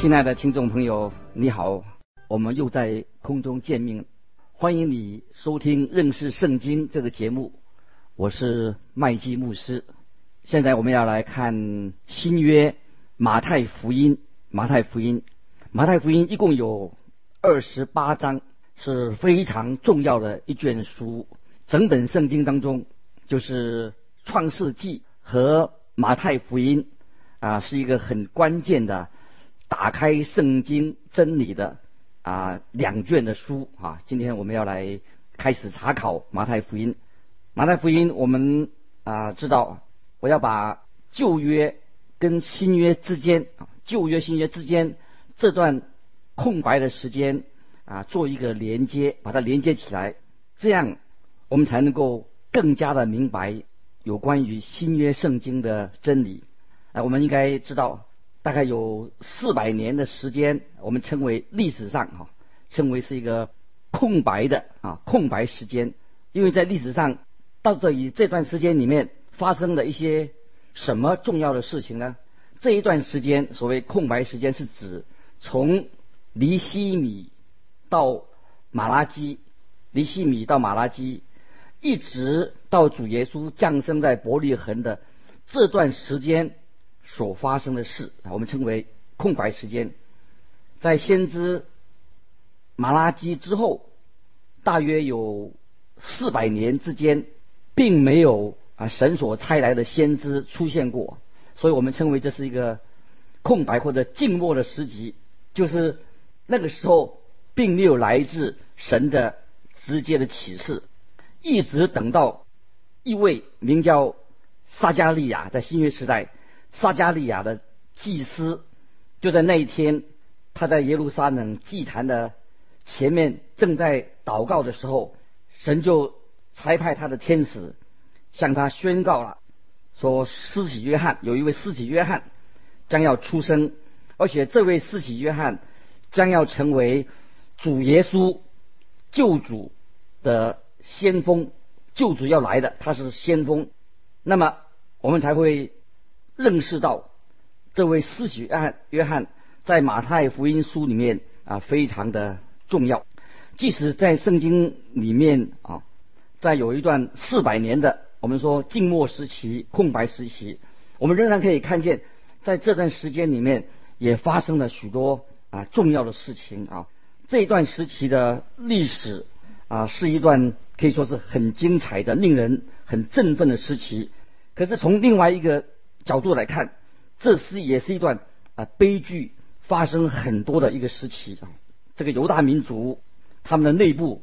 亲爱的听众朋友，你好，我们又在空中见面，欢迎你收听认识圣经这个节目，我是麦基牧师。现在我们要来看新约马太福音，马太福音，马太福音一共有二十八章，是非常重要的一卷书。整本圣经当中，就是创世纪和马太福音啊，是一个很关键的。打开圣经真理的啊两卷的书啊，今天我们要来开始查考马太福音。马太福音我们啊知道，我要把旧约跟新约之间啊旧约新约之间这段空白的时间啊做一个连接，把它连接起来，这样我们才能够更加的明白有关于新约圣经的真理。啊，我们应该知道。大概有四百年的时间，我们称为历史上哈，称为是一个空白的啊空白时间。因为在历史上，到这一这段时间里面发生了一些什么重要的事情呢？这一段时间所谓空白时间，是指从尼西米到马拉基，尼西米到马拉基，一直到主耶稣降生在伯利恒的这段时间。所发生的事，我们称为空白时间。在先知马拉基之后，大约有四百年之间，并没有啊神所差来的先知出现过，所以我们称为这是一个空白或者静默的时期，就是那个时候并没有来自神的直接的启示，一直等到一位名叫撒加利亚在新约时代。撒加利亚的祭司就在那一天，他在耶路撒冷祭坛的前面正在祷告的时候，神就差派他的天使向他宣告了，说施洗约翰有一位施洗约翰将要出生，而且这位施洗约翰将要成为主耶稣救主的先锋，救主要来的，他是先锋，那么我们才会。认识到这位施洗约翰，约翰在马太福音书里面啊非常的重要。即使在圣经里面啊，在有一段四百年的我们说静默时期、空白时期，我们仍然可以看见，在这段时间里面也发生了许多啊重要的事情啊。这段时期的历史啊，是一段可以说是很精彩的、令人很振奋的时期。可是从另外一个角度来看，这是也是一段啊悲剧发生很多的一个时期啊。这个犹大民族他们的内部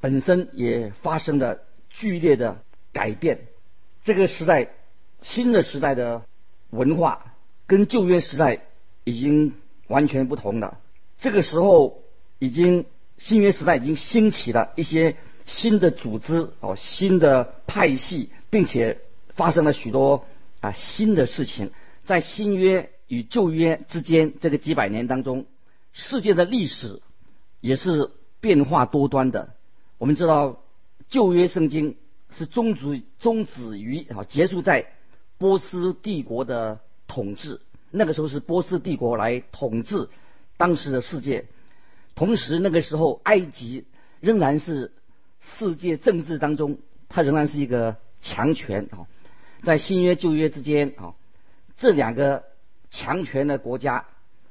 本身也发生了剧烈的改变。这个时代新的时代的文化跟旧约时代已经完全不同了。这个时候已经新约时代已经兴起了一些新的组织哦，新的派系，并且发生了许多。啊，新的事情在新约与旧约之间这个几百年当中，世界的历史也是变化多端的。我们知道旧约圣经是终止终止于啊结束在波斯帝国的统治，那个时候是波斯帝国来统治当时的世界。同时那个时候埃及仍然是世界政治当中，它仍然是一个强权啊。在新约旧约之间啊，这两个强权的国家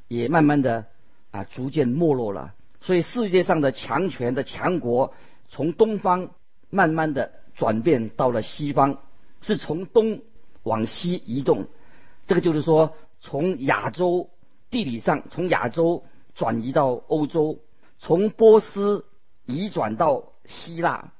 也慢慢的啊逐渐没落了。所以世界上的强权的强国从东方慢慢的转变到了西方，是从东往西移动。这个就是说，从亚洲地理上从亚洲转移到欧洲，从波斯移转到希腊。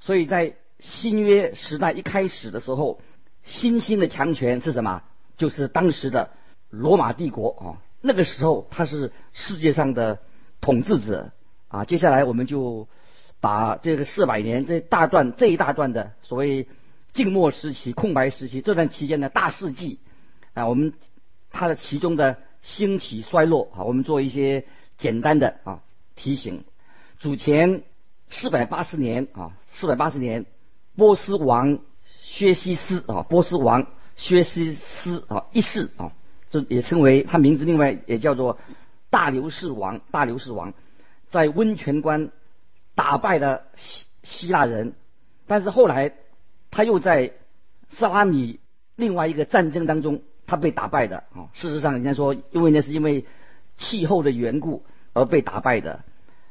所以在新约时代一开始的时候。新兴的强权是什么？就是当时的罗马帝国啊。那个时候他是世界上的统治者啊。接下来我们就把这个四百年这大段这一大段的所谓静默时期、空白时期这段期间的大事记啊，我们它的其中的兴起衰落啊，我们做一些简单的啊提醒。主前四百八十年啊，四百八十年，波斯王薛西斯啊，波斯王薛西斯啊一世啊。这也称为他名字，另外也叫做大流士王。大流士王在温泉关打败了希希腊人，但是后来他又在萨拉米另外一个战争当中，他被打败的啊。事实上，人家说，因为那是因为气候的缘故而被打败的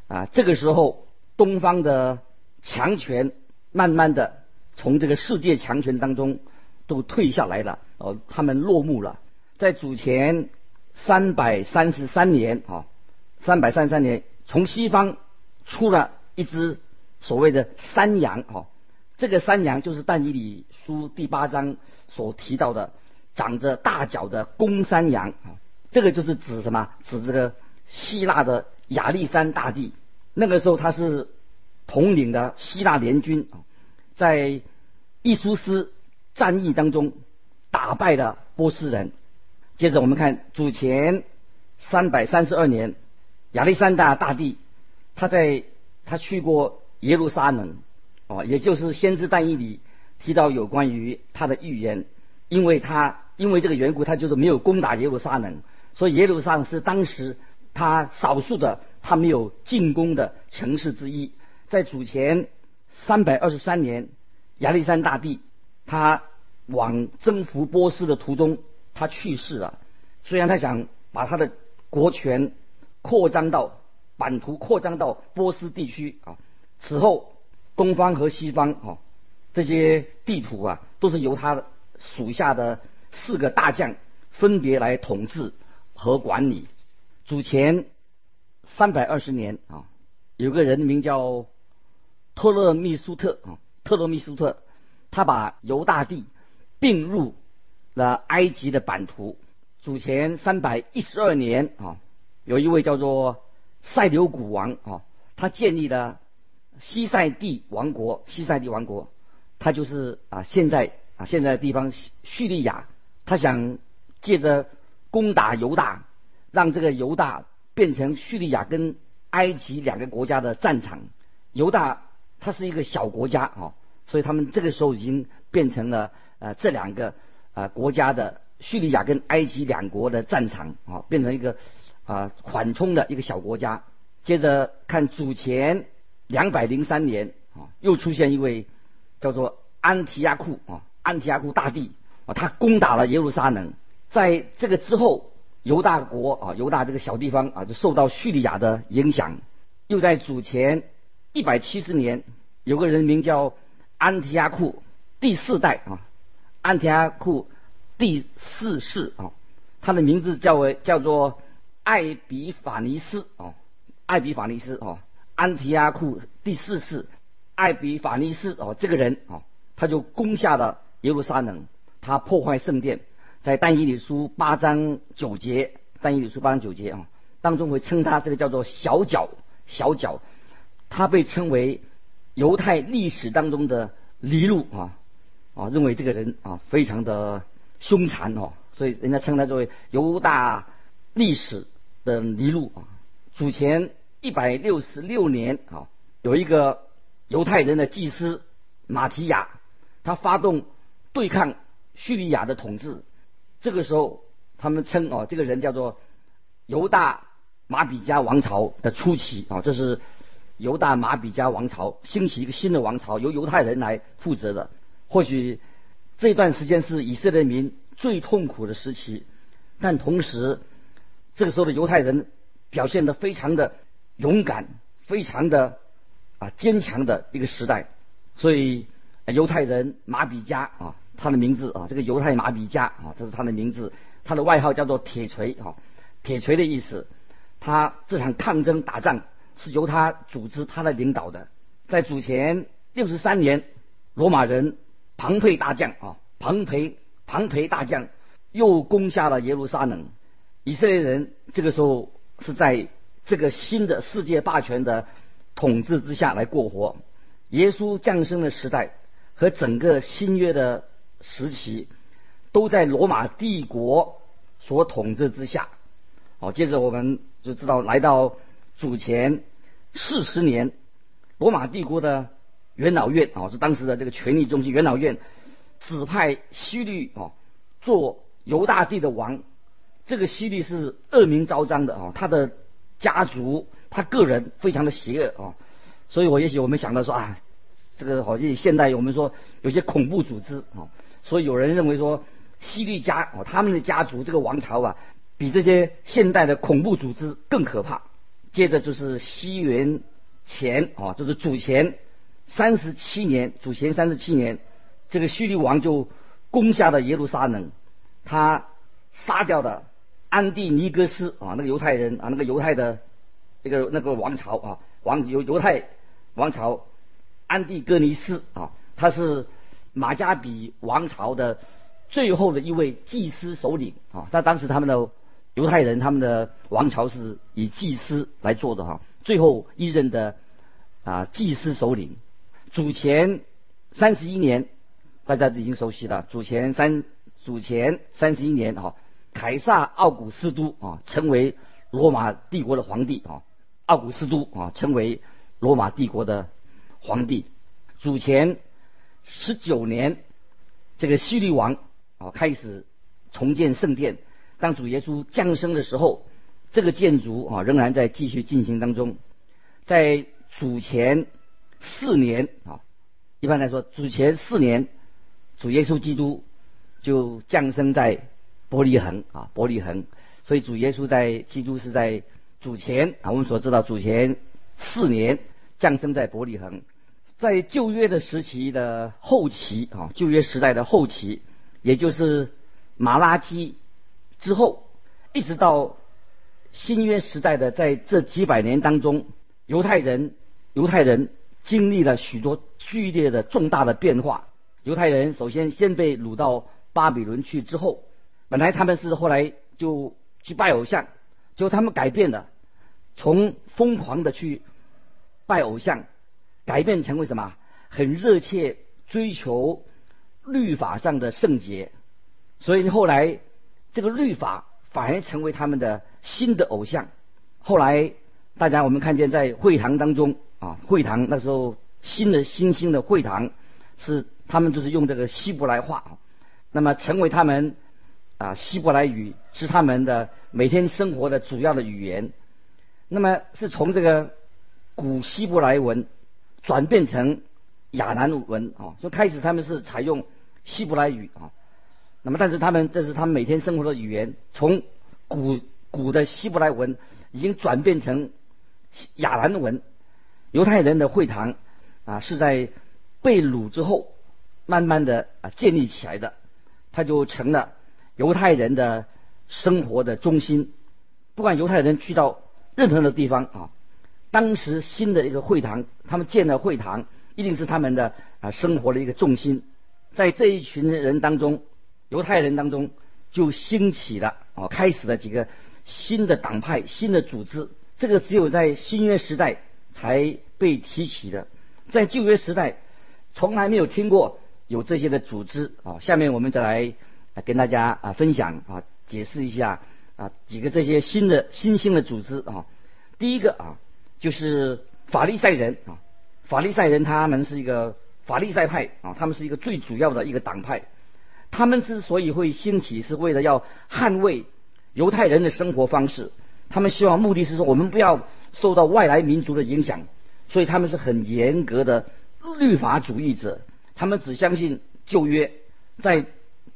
啊。这个时候，东方的强权慢慢的从这个世界强权当中都退下来了，哦，他们落幕了。在主前三百三十三年啊，三百三十三年，从西方出了一只所谓的山羊啊，这个山羊就是但以理书第八章所提到的长着大脚的公山羊啊，这个就是指什么？指这个希腊的亚历山大帝。那个时候他是统领的希腊联军啊，在伊苏斯战役当中打败了波斯人。接着我们看主前三百三十二年，亚历山大大帝他在他去过耶路撒冷，哦，也就是先知但以理提到有关于他的预言，因为他因为这个缘故，他就是没有攻打耶路撒冷，所以耶路撒冷是当时他少数的他没有进攻的城市之一。在主前三百二十三年，亚历山大帝他往征服波斯的途中。他去世了，虽然他想把他的国权扩张到版图扩张到波斯地区啊，此后东方和西方啊这些地图啊都是由他属下的四个大将分别来统治和管理。主前三百二十年啊，有个人名叫特勒密苏特啊，特勒密苏特，他把犹大地并入。了埃及的版图，主前三百一十二年啊，有一位叫做塞琉古王啊，他建立了西塞地王国。西塞地王国，他就是啊现在啊现在的地方叙利亚，他想借着攻打犹大，让这个犹大变成叙利亚跟埃及两个国家的战场。犹大它是一个小国家啊，所以他们这个时候已经变成了呃这两个。呃，国家的叙利亚跟埃及两国的战场啊，变成一个啊缓冲的一个小国家。接着看主前两百零三年啊，又出现一位叫做安提亚库啊，安提亚库大帝啊，他攻打了耶路撒冷。在这个之后，犹大国啊，犹大这个小地方啊，就受到叙利亚的影响。又在主前一百七十年，有个人名叫安提阿库第四代啊。安提阿库第四世啊，他的名字叫为叫做艾比法尼斯哦，艾比法尼斯哦，安提阿库第四世艾比法尼斯哦，这个人哦，他就攻下了耶路撒冷，他破坏圣殿，在但以理书八章九节，但以理书八章九节啊，当中会称他这个叫做小角小角，他被称为犹太历史当中的尼禄啊。啊，认为这个人啊非常的凶残哦，所以人家称他作为犹大历史的尼禄啊。主前一百六十六年啊，有一个犹太人的祭司马提亚，他发动对抗叙利亚的统治。这个时候，他们称哦，这个人叫做犹大马比加王朝的初期啊，这是犹大马比加王朝兴起一个新的王朝，由犹太人来负责的。或许这段时间是以色列民最痛苦的时期，但同时这个时候的犹太人表现的非常的勇敢，非常的啊坚强的一个时代。所以犹太人马比加啊，他的名字啊，这个犹太马比加啊，这是他的名字，他的外号叫做铁锤啊，铁锤的意思。他这场抗争打仗是由他组织，他来领导的。在主前六十三年，罗马人。庞培大将啊，庞培庞培大将又攻下了耶路撒冷。以色列人这个时候是在这个新的世界霸权的统治之下来过活。耶稣降生的时代和整个新约的时期都在罗马帝国所统治之下。好，接着我们就知道来到主前四十年，罗马帝国的元老院啊，是当时的这个权力中心。元老院指派希律啊做犹大帝的王。这个希律是恶名昭彰的啊，他的家族、他个人非常的邪恶啊，所以我也许我们想到说啊，这个好像现代我们说有些恐怖组织啊，所以有人认为说希律家哦，他们的家族这个王朝啊，比这些现代的恐怖组织更可怕。接着就是西元前啊，就是主前三十七年，主前三十七年，这个希律王就攻下了耶路撒冷，他杀掉的。安蒂尼戈斯啊，那个犹太人啊，那个犹太的那个那个王朝啊，王犹犹太王朝安蒂戈尼斯啊，他是马加比王朝的最后的一位祭司首领啊。那当时他们的犹太人，他们的王朝是以祭司来做的哈。最后一任的啊祭司首领，主前三十一年，大家已经熟悉了。主前三主前三十一年哈。凯撒奥古斯都啊，成为罗马帝国的皇帝啊。奥古斯都啊，成为罗马帝国的皇帝。主前十九年，这个希律王啊开始重建圣殿。当主耶稣降生的时候，这个建筑啊仍然在继续进行当中。在主前四年啊，一般来说，主前四年，主耶稣基督就降生在。伯利恒啊，伯利恒，所以主耶稣在基督是在主前啊，我们所知道主前四年降生在伯利恒，在旧约的时期的后期啊，旧约时代的后期，也就是马拉基之后，一直到新约时代的在这几百年当中，犹太人犹太人经历了许多剧烈的重大的变化。犹太人首先先被掳到巴比伦去之后。本来他们是后来就去拜偶像，结果他们改变了，从疯狂的去拜偶像，改变成为什么？很热切追求律法上的圣洁，所以后来这个律法反而成为他们的新的偶像。后来大家我们看见在会堂当中啊，会堂那时候新的新兴的会堂是他们就是用这个希伯来话，那么成为他们。啊，希伯来语是他们的每天生活的主要的语言。那么是从这个古希伯来文转变成亚兰文啊，说开始他们是采用希伯来语啊。那么但是他们这是他们每天生活的语言，从古古的希伯来文已经转变成亚兰文。犹太人的会堂啊是在被掳之后慢慢的啊建立起来的，它就成了。犹太人的生活的中心，不管犹太人去到任何的地方啊，当时新的一个会堂，他们建的会堂一定是他们的啊生活的一个重心。在这一群人当中，犹太人当中就兴起了啊，开始了几个新的党派、新的组织。这个只有在新约时代才被提起的，在旧约时代从来没有听过有这些的组织啊。下面我们再来。跟大家啊分享啊解释一下啊几个这些新的新兴的组织啊，第一个啊就是法利赛人啊，法利赛人他们是一个法利赛派啊，他们是一个最主要的一个党派，他们之所以会兴起，是为了要捍卫犹太人的生活方式，他们希望目的是说我们不要受到外来民族的影响，所以他们是很严格的律法主义者，他们只相信旧约，在。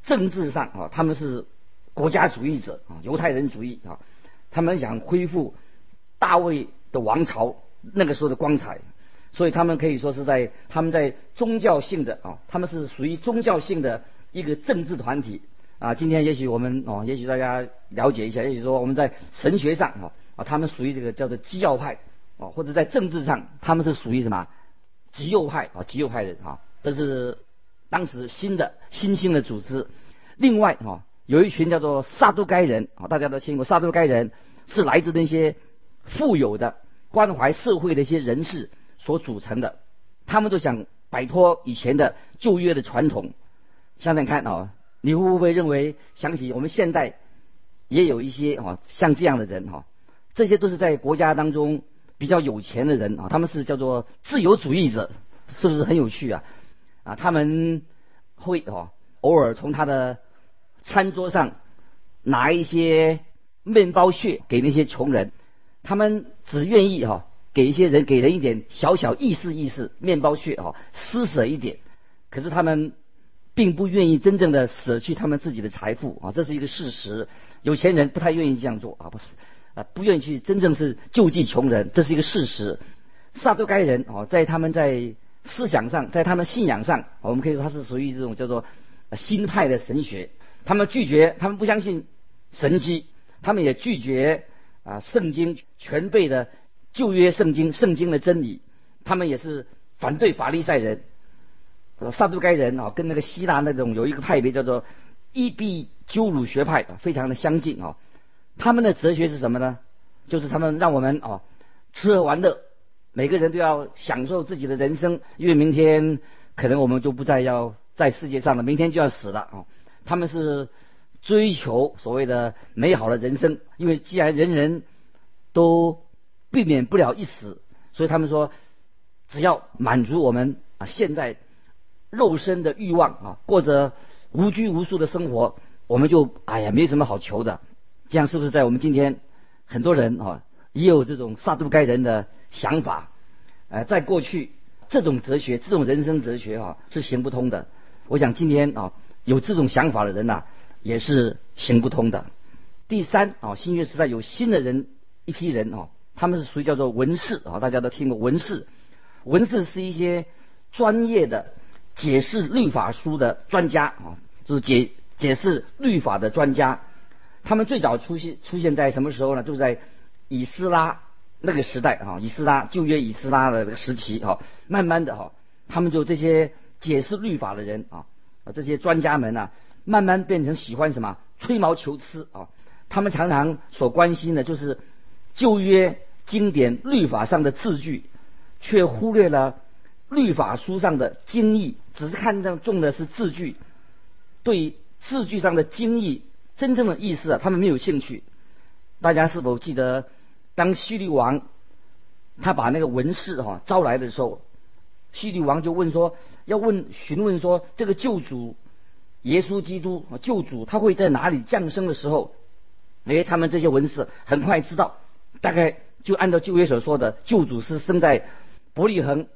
政治上啊，他们是国家主义者啊，犹太人主义啊，他们想恢复大卫的王朝那个时候的光彩，所以他们可以说是在他们在宗教性的啊，他们是属于宗教性的一个政治团体啊。今天也许我们哦，也许大家了解一下，也许说我们在神学上啊啊，他们属于这个叫做基要派啊，或者在政治上他们是属于什么极右派啊，极右派人啊，这是。当时新的新兴的组织。另外哈，有一群叫做撒都该人啊，大家都听过，撒都该人是来自那些富有的、关怀社会的一些人士所组成的，他们都想摆脱以前的旧约的传统。想想看啊，你会不会认为想起我们现代也有一些啊像这样的人哈？这些都是在国家当中比较有钱的人啊，他们是叫做自由主义者，是不是很有趣啊？啊，他们会哦，偶尔从他的餐桌上拿一些面包屑给那些穷人，他们只愿意哈给一些人给人一点小小意思意思面包屑哦，施舍一点，可是他们并不愿意真正的舍去他们自己的财富啊，这是一个事实。有钱人不太愿意这样做啊，不是。啊，不愿意去真正是救济穷人，这是一个事实。撒都该人哦，在他们在思想上，在他们信仰上，我们可以说他是属于这种叫做新派的神学。他们拒绝，他们不相信神迹，他们也拒绝啊圣经全备的旧约圣经圣经的真理。他们也是反对法利赛人。呃撒都该人啊，跟那个希腊那种有一个派别叫做伊壁鸠鲁学派，非常的相近啊。他们的哲学是什么呢？就是他们让我们哦吃喝玩乐，每个人都要享受自己的人生，因为明天可能我们就不再要在世界上了，明天就要死了啊！他们是追求所谓的美好的人生，因为既然人人都避免不了一死，所以他们说，只要满足我们啊现在肉身的欲望啊，过着无拘无束的生活，我们就哎呀没什么好求的。这样是不是在我们今天很多人啊也有这种撒都该人的想法？呃，在过去这种哲学、这种人生哲学啊是行不通的。我想今天啊有这种想法的人呐也是行不通的。第三啊，新约时代有新的人一批人啊，他们是属于叫做文士啊，大家都听过文士。文士是一些专业的解释律法书的专家啊，就是解解释律法的专家。他们最早出现出现在什么时候呢？就在以斯拉那个时代啊，以斯拉旧约以斯拉的这个时期哈，慢慢的哈，他们就这些解释律法的人啊，啊这些专家们呢，慢慢变成喜欢什么吹毛求疵啊，他们常常所关心的就是旧约经典律法上的字句，却忽略了律法书上的经义，只是看重的是字句，对字句上的经义。真正的意思啊，他们没有兴趣。大家是否记得，当希律王他把那个文士哈招来的时候，希律王就问说，要问询问说，这个旧主耶稣基督救主他会在哪里降生的时候，哎，他们这些文士很快知道，大概就按照旧约所说的，救主是生在伯利恒。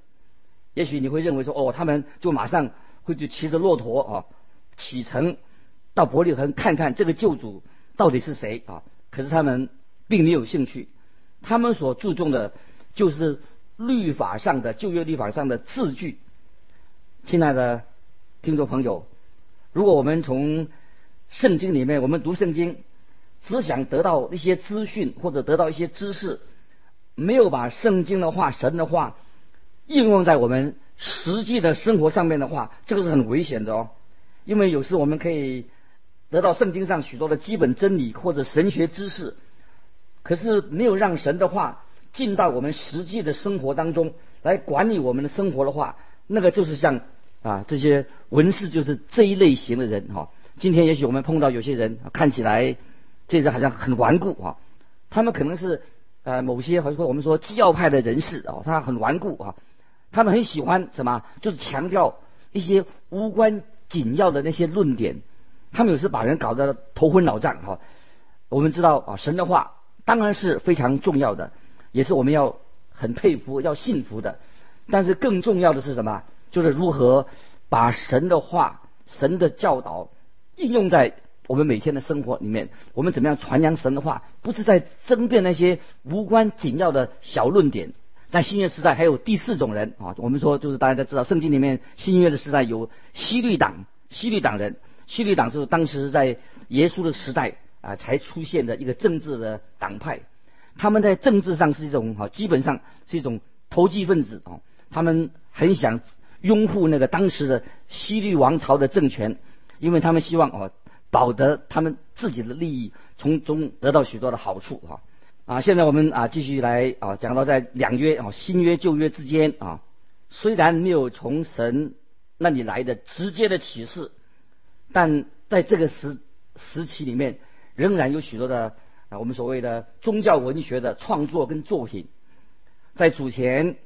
也许你会认为说，哦，他们就马上会去骑着骆驼啊启程。到伯利恒看看这个救主到底是谁啊？可是他们并没有兴趣，他们所注重的就是律法上的旧约律法上的字句。亲爱的听众朋友，如果我们从圣经里面我们读圣经，只想得到一些资讯或者得到一些知识，没有把圣经的话、神的话应用在我们实际的生活上面的话，这个是很危险的哦。因为有时我们可以。得到圣经上许多的基本真理或者神学知识，可是没有让神的话进到我们实际的生活当中来管理我们的生活的话，那个就是像啊这些文士就是这一类型的人哈。今天也许我们碰到有些人看起来这人好像很顽固啊，他们可能是呃某些或者说我们说基要派的人士啊，他很顽固啊，他们很喜欢什么就是强调一些无关紧要的那些论点。他们有时把人搞得头昏脑胀哈。我们知道啊，神的话当然是非常重要的，也是我们要很佩服、要信服的。但是更重要的是什么？就是如何把神的话、神的教导应用在我们每天的生活里面。我们怎么样传扬神的话？不是在争辩那些无关紧要的小论点。在新约时代，还有第四种人啊。我们说，就是大家都知道，圣经里面新约的时代有西律党、西律党人。希律党是当时在耶稣的时代啊才出现的一个政治的党派，他们在政治上是一种哈，基本上是一种投机分子啊，他们很想拥护那个当时的西律王朝的政权，因为他们希望哦保得他们自己的利益，从中得到许多的好处啊啊！现在我们啊继续来啊讲到在两约啊新约旧约之间啊，虽然没有从神那里来的直接的启示，但在这个时时期里面，仍然有许多的啊我们所谓的宗教文学的创作跟作品，在主前。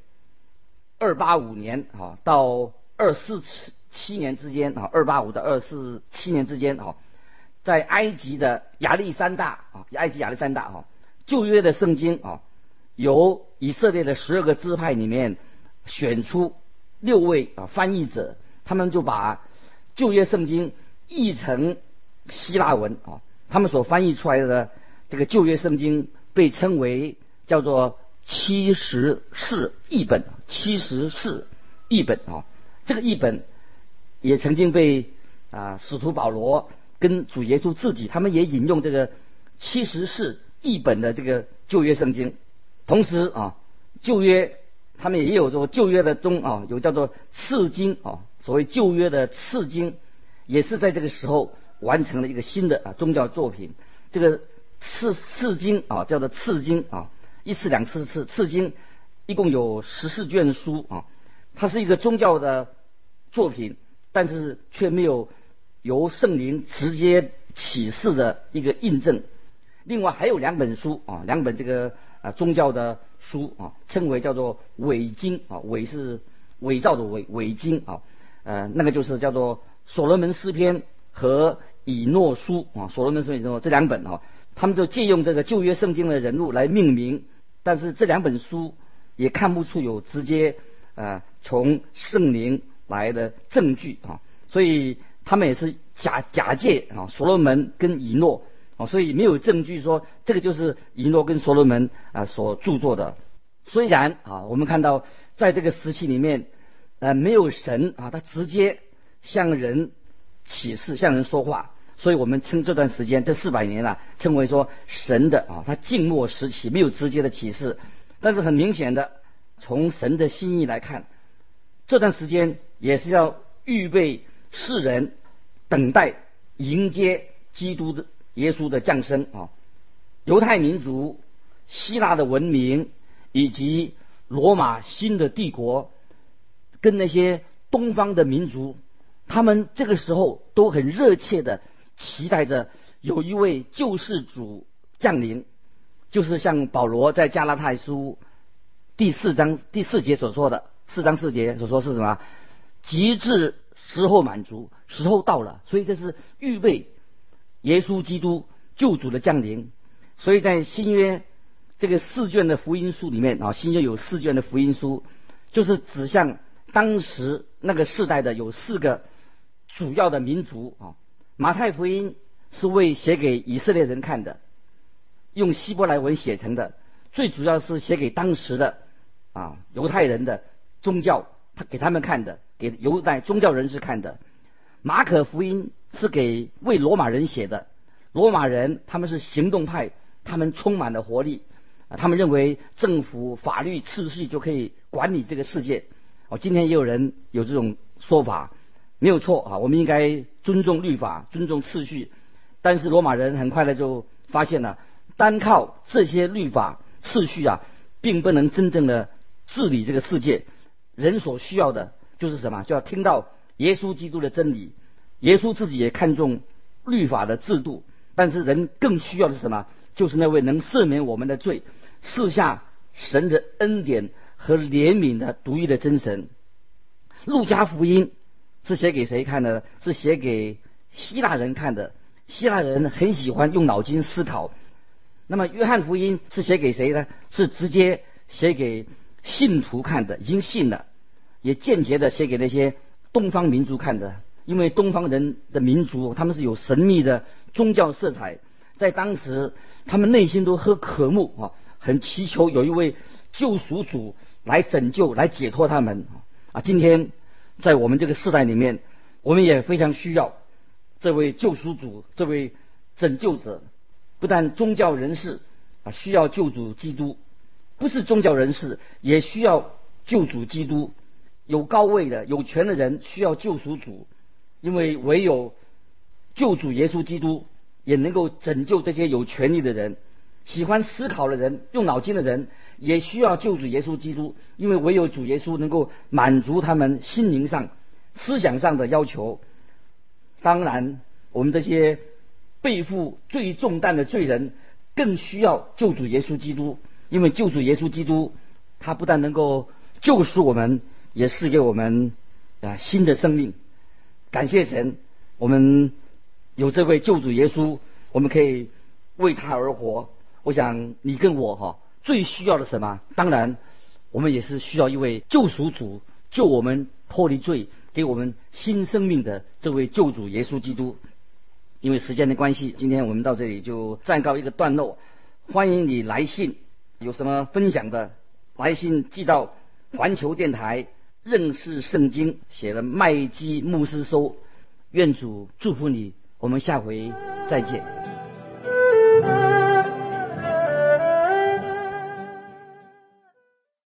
二八五年啊，到二四七七年之间啊，二八五到二四七年之间啊，在埃及的亚历山大啊，埃及亚历山大啊，旧约的圣经啊，由以色列的十二个支派里面选出六位啊翻译者，他们就把旧约圣经译成希腊文啊，他们所翻译出来的这个旧约圣经被称为叫做。七十四译本，七十四译本啊，这个译本也曾经被啊使徒保罗跟主耶稣自己，他们也引用这个七十四译本的这个旧约圣经。同时啊，旧约他们也有说旧约的中啊，有叫做次经啊，所谓旧约的次经，也是在这个时候完成了一个新的啊宗教作品。这个次次经啊，叫做次经啊。一次两次次次经，一共有十四卷书啊，它是一个宗教的作品，但是却没有由圣灵直接启示的一个印证。另外还有两本书啊，两本这个啊宗教的书啊，称为叫做伪经啊，伪是伪造的伪伪经啊，呃，那个就是叫做所罗门诗篇和以诺书啊，所罗门诗篇以诺这两本啊。他们就借用这个旧约圣经的人物来命名，但是这两本书也看不出有直接呃从圣灵来的证据啊，所以他们也是假假借啊所罗门跟以诺啊，所以没有证据说这个就是以诺跟所罗门啊所著作的。虽然啊我们看到在这个时期里面呃没有神啊，他直接向人启示，向人说话。所以我们称这段时间这四百年啊，称为说神的啊，他静默时期没有直接的启示，但是很明显的，从神的心意来看，这段时间也是要预备世人等待迎接基督的耶稣的降生啊。犹太民族、希腊的文明以及罗马新的帝国，跟那些东方的民族，他们这个时候都很热切的。期待着有一位救世主降临，就是像保罗在加拉太书第四章第四节所说的，四章四节所说是什么？极致时候满足，时候到了，所以这是预备耶稣基督救主的降临。所以在新约这个四卷的福音书里面啊，新约有四卷的福音书，就是指向当时那个世代的有四个主要的民族啊。马太福音是为写给以色列人看的，用希伯来文写成的，最主要是写给当时的啊犹太人的宗教，他给他们看的，给犹太宗教人士看的。马可福音是给为罗马人写的，罗马人他们是行动派，他们充满了活力，啊，他们认为政府法律秩序就可以管理这个世界。哦，今天也有人有这种说法。没有错啊，我们应该尊重律法，尊重次序。但是罗马人很快的就发现了，单靠这些律法次序啊，并不能真正的治理这个世界。人所需要的就是什么？就要听到耶稣基督的真理。耶稣自己也看重律法的制度，但是人更需要的是什么？就是那位能赦免我们的罪、赐下神的恩典和怜悯的独一的真神。路加福音。是写给谁看的？是写给希腊人看的。希腊人很喜欢用脑筋思考。那么约翰福音是写给谁呢？是直接写给信徒看的，已经信了，也间接的写给那些东方民族看的。因为东方人的民族，他们是有神秘的宗教色彩，在当时他们内心都很渴慕啊，很祈求有一位救赎主来拯救、来解脱他们啊。今天。在我们这个时代里面，我们也非常需要这位救赎主，这位拯救者。不但宗教人士啊需要救主基督，不是宗教人士也需要救主基督。有高位的、有权的人需要救赎主，因为唯有救主耶稣基督也能够拯救这些有权利的人。喜欢思考的人、用脑筋的人也需要救主耶稣基督，因为唯有主耶稣能够满足他们心灵上、思想上的要求。当然，我们这些背负最重担的罪人更需要救主耶稣基督，因为救主耶稣基督他不但能够救赎我们。也赐给我们啊新的生命，感谢神，我们有这位救主耶稣，我们可以为他而活。我想你跟我哈最需要的什么？当然，我们也是需要一位救赎主，救我们脱离罪，给我们新生命的这位救主耶稣基督。因为时间的关系，今天我们到这里就暂告一个段落。欢迎你来信，有什么分享的，来信寄到环球电台。认识圣经，写了麦基牧师收，愿主祝福你，我们下回再见。